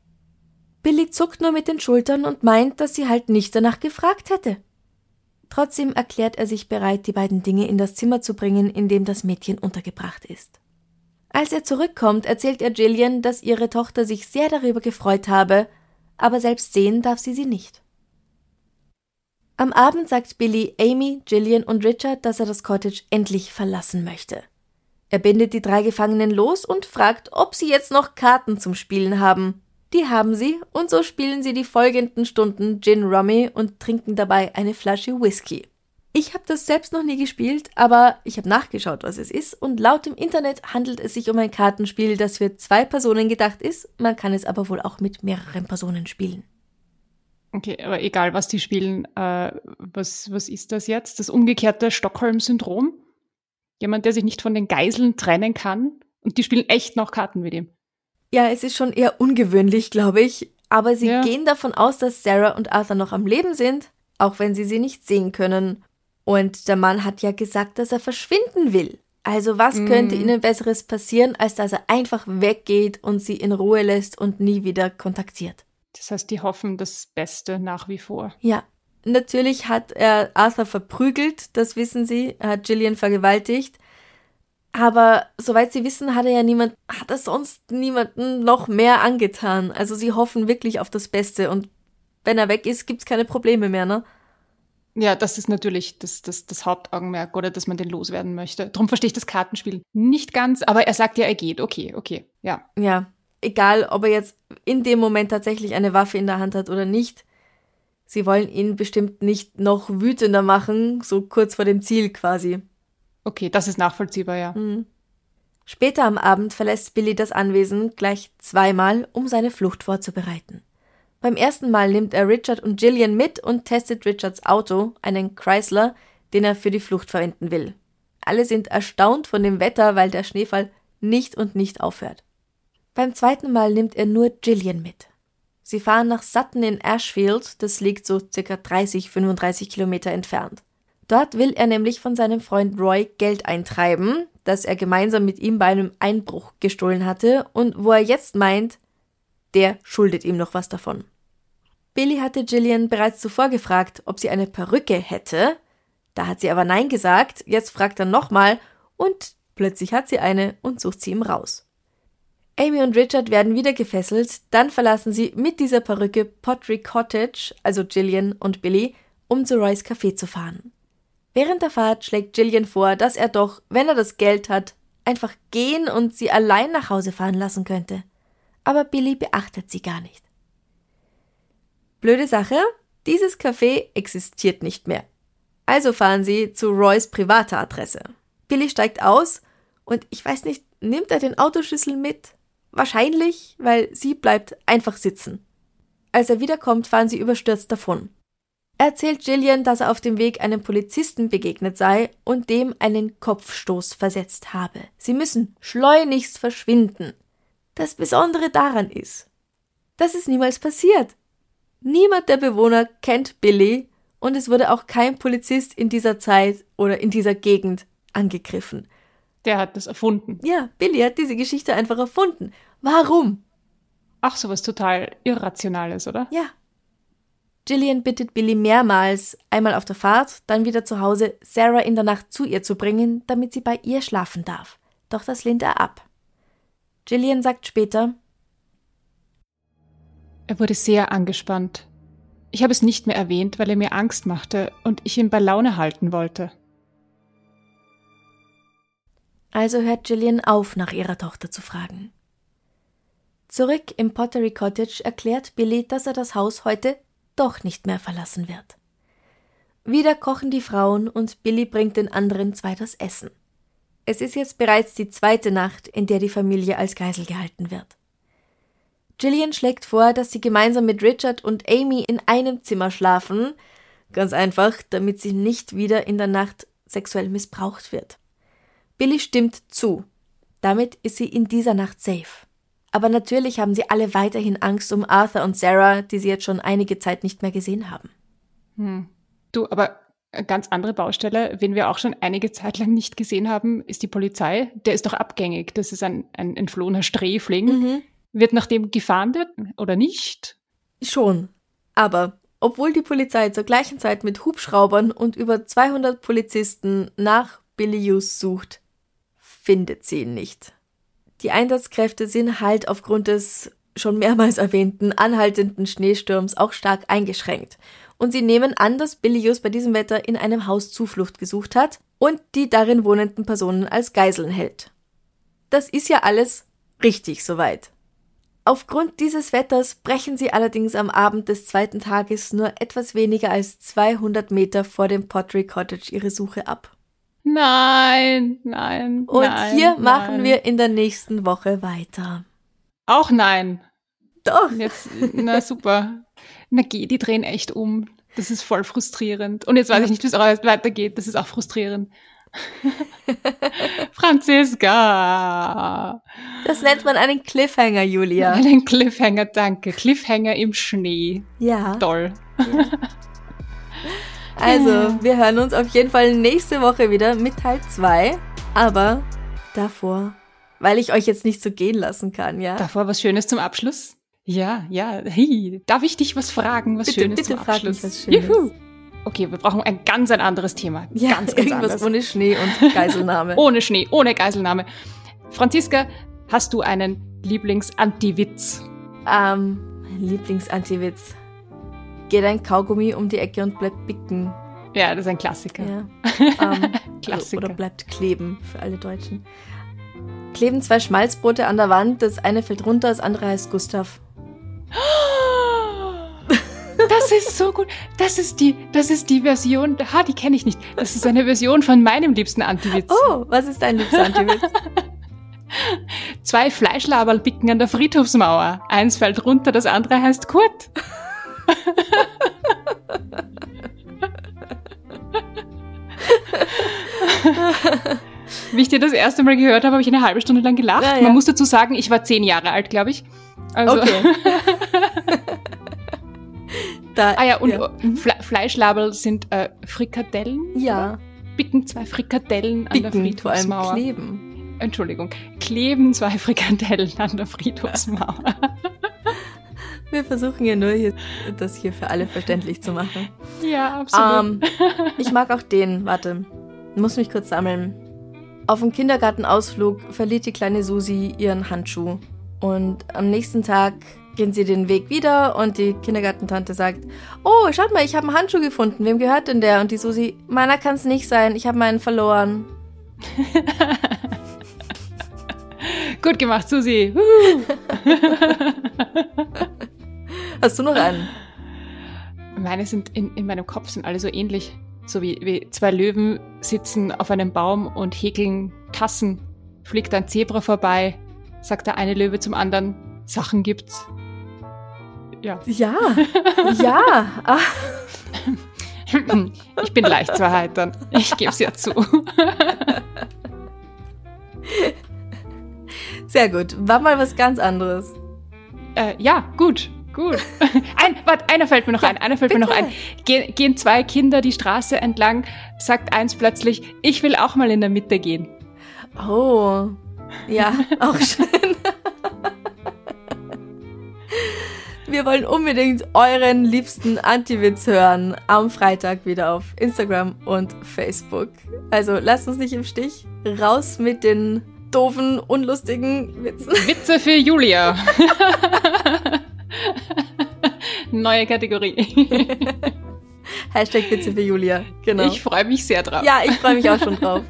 [SPEAKER 1] Billy zuckt nur mit den Schultern und meint, dass sie halt nicht danach gefragt hätte. Trotzdem erklärt er sich bereit, die beiden Dinge in das Zimmer zu bringen, in dem das Mädchen untergebracht ist. Als er zurückkommt, erzählt er Gillian, dass ihre Tochter sich sehr darüber gefreut habe, aber selbst sehen darf sie sie nicht. Am Abend sagt Billy Amy, Gillian und Richard, dass er das Cottage endlich verlassen möchte. Er bindet die drei Gefangenen los und fragt, ob sie jetzt noch Karten zum Spielen haben. Die haben sie, und so spielen sie die folgenden Stunden Gin Rummy und trinken dabei eine Flasche Whisky. Ich habe das selbst noch nie gespielt, aber ich habe nachgeschaut, was es ist, und laut dem Internet handelt es sich um ein Kartenspiel, das für zwei Personen gedacht ist, man kann es aber wohl auch mit mehreren Personen spielen.
[SPEAKER 2] Okay, aber egal, was die spielen, äh, was, was ist das jetzt? Das umgekehrte Stockholm-Syndrom? Jemand, der sich nicht von den Geiseln trennen kann und die spielen echt noch Karten mit ihm.
[SPEAKER 1] Ja, es ist schon eher ungewöhnlich, glaube ich, aber sie ja. gehen davon aus, dass Sarah und Arthur noch am Leben sind, auch wenn sie sie nicht sehen können. Und der Mann hat ja gesagt, dass er verschwinden will. Also was mm. könnte ihnen besseres passieren, als dass er einfach weggeht und sie in Ruhe lässt und nie wieder kontaktiert?
[SPEAKER 2] Das heißt, die hoffen das Beste nach wie vor.
[SPEAKER 1] Ja. Natürlich hat er Arthur verprügelt, das wissen sie. Er hat Gillian vergewaltigt. Aber soweit sie wissen, hat er ja niemand, hat er sonst niemanden noch mehr angetan. Also sie hoffen wirklich auf das Beste und wenn er weg ist, gibt's keine Probleme mehr, ne?
[SPEAKER 2] Ja, das ist natürlich das, das, das Hauptaugenmerk, oder dass man den loswerden möchte. Darum verstehe ich das Kartenspiel nicht ganz, aber er sagt ja, er geht. Okay, okay, ja.
[SPEAKER 1] Ja, egal ob er jetzt in dem Moment tatsächlich eine Waffe in der Hand hat oder nicht. Sie wollen ihn bestimmt nicht noch wütender machen, so kurz vor dem Ziel quasi.
[SPEAKER 2] Okay, das ist nachvollziehbar, ja. Mhm.
[SPEAKER 1] Später am Abend verlässt Billy das Anwesen gleich zweimal, um seine Flucht vorzubereiten. Beim ersten Mal nimmt er Richard und Gillian mit und testet Richards Auto, einen Chrysler, den er für die Flucht verwenden will. Alle sind erstaunt von dem Wetter, weil der Schneefall nicht und nicht aufhört. Beim zweiten Mal nimmt er nur Gillian mit. Sie fahren nach Sutton in Ashfield, das liegt so circa 30, 35 Kilometer entfernt. Dort will er nämlich von seinem Freund Roy Geld eintreiben, das er gemeinsam mit ihm bei einem Einbruch gestohlen hatte und wo er jetzt meint, der schuldet ihm noch was davon. Billy hatte Gillian bereits zuvor gefragt, ob sie eine Perücke hätte. Da hat sie aber Nein gesagt. Jetzt fragt er nochmal und plötzlich hat sie eine und sucht sie ihm raus. Amy und Richard werden wieder gefesselt, dann verlassen sie mit dieser Perücke Pottery Cottage, also Gillian und Billy, um zu Roys Café zu fahren. Während der Fahrt schlägt Jillian vor, dass er doch, wenn er das Geld hat, einfach gehen und sie allein nach Hause fahren lassen könnte. Aber Billy beachtet sie gar nicht. Blöde Sache, dieses Café existiert nicht mehr. Also fahren sie zu Roys privater Adresse. Billy steigt aus und ich weiß nicht, nimmt er den Autoschlüssel mit? Wahrscheinlich, weil sie bleibt einfach sitzen. Als er wiederkommt, fahren sie überstürzt davon. Er erzählt Gillian, dass er auf dem Weg einem Polizisten begegnet sei und dem einen Kopfstoß versetzt habe. Sie müssen schleunigst verschwinden. Das Besondere daran ist, das ist niemals passiert. Niemand der Bewohner kennt Billy und es wurde auch kein Polizist in dieser Zeit oder in dieser Gegend angegriffen.
[SPEAKER 2] Der hat das erfunden.
[SPEAKER 1] Ja, Billy hat diese Geschichte einfach erfunden. Warum?
[SPEAKER 2] Ach, sowas total Irrationales, oder?
[SPEAKER 1] Ja. Gillian bittet Billy mehrmals, einmal auf der Fahrt, dann wieder zu Hause, Sarah in der Nacht zu ihr zu bringen, damit sie bei ihr schlafen darf. Doch das lehnt er ab. Gillian sagt später,
[SPEAKER 2] er wurde sehr angespannt. Ich habe es nicht mehr erwähnt, weil er mir Angst machte und ich ihn bei Laune halten wollte.
[SPEAKER 1] Also hört Gillian auf, nach ihrer Tochter zu fragen. Zurück im Pottery Cottage erklärt Billy, dass er das Haus heute doch nicht mehr verlassen wird. Wieder kochen die Frauen und Billy bringt den anderen zwei das Essen. Es ist jetzt bereits die zweite Nacht, in der die Familie als Geisel gehalten wird. Gillian schlägt vor, dass sie gemeinsam mit Richard und Amy in einem Zimmer schlafen, ganz einfach, damit sie nicht wieder in der Nacht sexuell missbraucht wird. Billy stimmt zu. Damit ist sie in dieser Nacht safe. Aber natürlich haben sie alle weiterhin Angst um Arthur und Sarah, die sie jetzt schon einige Zeit nicht mehr gesehen haben.
[SPEAKER 2] Hm. Du, aber eine ganz andere Baustelle, wen wir auch schon einige Zeit lang nicht gesehen haben, ist die Polizei. Der ist doch abgängig. Das ist ein, ein entflohener Sträfling. Mhm. Wird nach dem gefahndet oder nicht?
[SPEAKER 1] Schon. Aber obwohl die Polizei zur gleichen Zeit mit Hubschraubern und über 200 Polizisten nach Billy Hughes sucht, findet sie ihn nicht. Die Einsatzkräfte sind halt aufgrund des schon mehrmals erwähnten anhaltenden Schneesturms auch stark eingeschränkt. Und sie nehmen an, dass Billy Hughes bei diesem Wetter in einem Haus Zuflucht gesucht hat und die darin wohnenden Personen als Geiseln hält. Das ist ja alles richtig soweit. Aufgrund dieses Wetters brechen sie allerdings am Abend des zweiten Tages nur etwas weniger als 200 Meter vor dem Pottery Cottage ihre Suche ab.
[SPEAKER 2] Nein, nein.
[SPEAKER 1] Und
[SPEAKER 2] nein,
[SPEAKER 1] hier
[SPEAKER 2] nein.
[SPEAKER 1] machen wir in der nächsten Woche weiter.
[SPEAKER 2] Auch nein.
[SPEAKER 1] Doch.
[SPEAKER 2] Jetzt, na super. Na geh, die drehen echt um. Das ist voll frustrierend. Und jetzt weiß ich nicht, wie es weitergeht. Das ist auch frustrierend. Franziska.
[SPEAKER 1] Das nennt man einen Cliffhanger, Julia.
[SPEAKER 2] Einen Cliffhanger, danke. Cliffhanger im Schnee.
[SPEAKER 1] Ja.
[SPEAKER 2] Toll.
[SPEAKER 1] Ja. Also, wir hören uns auf jeden Fall nächste Woche wieder mit Teil 2. Aber davor, weil ich euch jetzt nicht so gehen lassen kann, ja?
[SPEAKER 2] Davor was Schönes zum Abschluss? Ja, ja. Hey, darf ich dich was fragen, was
[SPEAKER 1] bitte,
[SPEAKER 2] Schönes
[SPEAKER 1] bitte
[SPEAKER 2] zum Abschluss?
[SPEAKER 1] Frag mich was Schönes.
[SPEAKER 2] Juhu. Okay, wir brauchen ein ganz ein anderes Thema.
[SPEAKER 1] Ja,
[SPEAKER 2] ganz, ganz
[SPEAKER 1] irgendwas
[SPEAKER 2] anders.
[SPEAKER 1] ohne Schnee und Geiselnahme.
[SPEAKER 2] ohne Schnee, ohne Geiselnahme. Franziska, hast du einen Lieblings-Anti-Witz?
[SPEAKER 1] Ähm, mein Lieblingsantiwitz. Geht ein Kaugummi um die Ecke und bleibt bicken.
[SPEAKER 2] Ja, das ist ein Klassiker.
[SPEAKER 1] Ja. Ähm,
[SPEAKER 2] Klassiker.
[SPEAKER 1] Oder bleibt kleben für alle Deutschen. Kleben zwei Schmalzbrote an der Wand, das eine fällt runter, das andere heißt Gustav.
[SPEAKER 2] Das ist so gut. Das ist die, das ist die Version, ha, die kenne ich nicht. Das ist eine Version von meinem liebsten Antiwitz.
[SPEAKER 1] Oh, was ist dein liebster Antiwitz?
[SPEAKER 2] Zwei Fleischlaberl bicken an der Friedhofsmauer. Eins fällt runter, das andere heißt Kurt. Wie ich dir das erste Mal gehört habe, habe ich eine halbe Stunde lang gelacht.
[SPEAKER 1] Ja, ja.
[SPEAKER 2] Man muss dazu sagen, ich war zehn Jahre alt, glaube ich. Also,
[SPEAKER 1] Okay. Da,
[SPEAKER 2] ah ja, und
[SPEAKER 1] ja.
[SPEAKER 2] Fle Fleischlaberl sind äh, Frikadellen.
[SPEAKER 1] ja,
[SPEAKER 2] Bicken zwei Frikadellen an der
[SPEAKER 1] bicken, vor allem
[SPEAKER 2] Friedhofsmauer.
[SPEAKER 1] kleben.
[SPEAKER 2] Entschuldigung, kleben zwei Frikadellen an der Friedhofsmauer.
[SPEAKER 1] Wir versuchen ja nur, hier, das hier für alle verständlich zu machen.
[SPEAKER 2] ja, absolut.
[SPEAKER 1] Ähm, ich mag auch den, warte, muss mich kurz sammeln. Auf dem Kindergartenausflug verliert die kleine Susi ihren Handschuh. Und am nächsten Tag gehen sie den Weg wieder und die Kindergartentante sagt, oh, schaut mal, ich habe einen Handschuh gefunden. Wem gehört denn der? Und die Susi, meiner kann es nicht sein, ich habe meinen verloren.
[SPEAKER 2] Gut gemacht, Susi.
[SPEAKER 1] Hast du noch einen?
[SPEAKER 2] Meine sind in, in meinem Kopf sind alle so ähnlich. So wie, wie zwei Löwen sitzen auf einem Baum und häkeln Tassen. Fliegt ein Zebra vorbei, sagt der eine Löwe zum anderen, Sachen gibt's. Ja.
[SPEAKER 1] Ja, ja. Ah.
[SPEAKER 2] Ich bin leicht zu erheitern. Ich gebe es ja zu.
[SPEAKER 1] Sehr gut. War mal was ganz anderes.
[SPEAKER 2] Äh, ja, gut. Gut. Ein, warte, einer fällt mir noch ein. Einer fällt
[SPEAKER 1] bitte.
[SPEAKER 2] mir noch ein. Ge gehen zwei Kinder die Straße entlang, sagt eins plötzlich, ich will auch mal in der Mitte gehen.
[SPEAKER 1] Oh. Ja, auch schön. Wir wollen unbedingt euren liebsten Anti-Witz hören am Freitag wieder auf Instagram und Facebook. Also lasst uns nicht im Stich. Raus mit den doofen, unlustigen Witzen.
[SPEAKER 2] Witze für Julia. Neue Kategorie.
[SPEAKER 1] Hashtag Witze für Julia. Genau.
[SPEAKER 2] Ich freue mich sehr drauf.
[SPEAKER 1] Ja, ich freue mich auch schon drauf.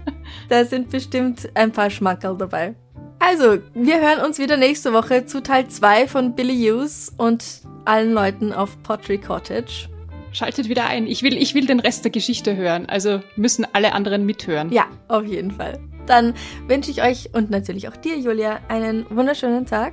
[SPEAKER 1] Da sind bestimmt ein paar Schmackerl dabei. Also, wir hören uns wieder nächste Woche zu Teil 2 von Billy Hughes und allen Leuten auf Pottery Cottage.
[SPEAKER 2] Schaltet wieder ein. Ich will, ich will den Rest der Geschichte hören. Also müssen alle anderen mithören.
[SPEAKER 1] Ja, auf jeden Fall. Dann wünsche ich euch und natürlich auch dir, Julia, einen wunderschönen Tag.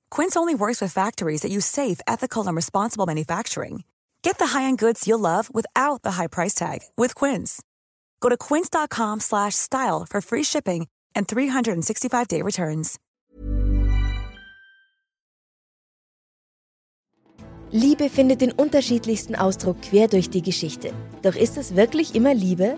[SPEAKER 4] Quince only works with factories that use safe, ethical, and responsible manufacturing. Get the high-end goods you'll love without the high price tag with Quince. Go to quince.com slash style for free shipping and 365-day returns.
[SPEAKER 1] Liebe findet den unterschiedlichsten Ausdruck quer durch die Geschichte. Doch ist es wirklich immer Liebe?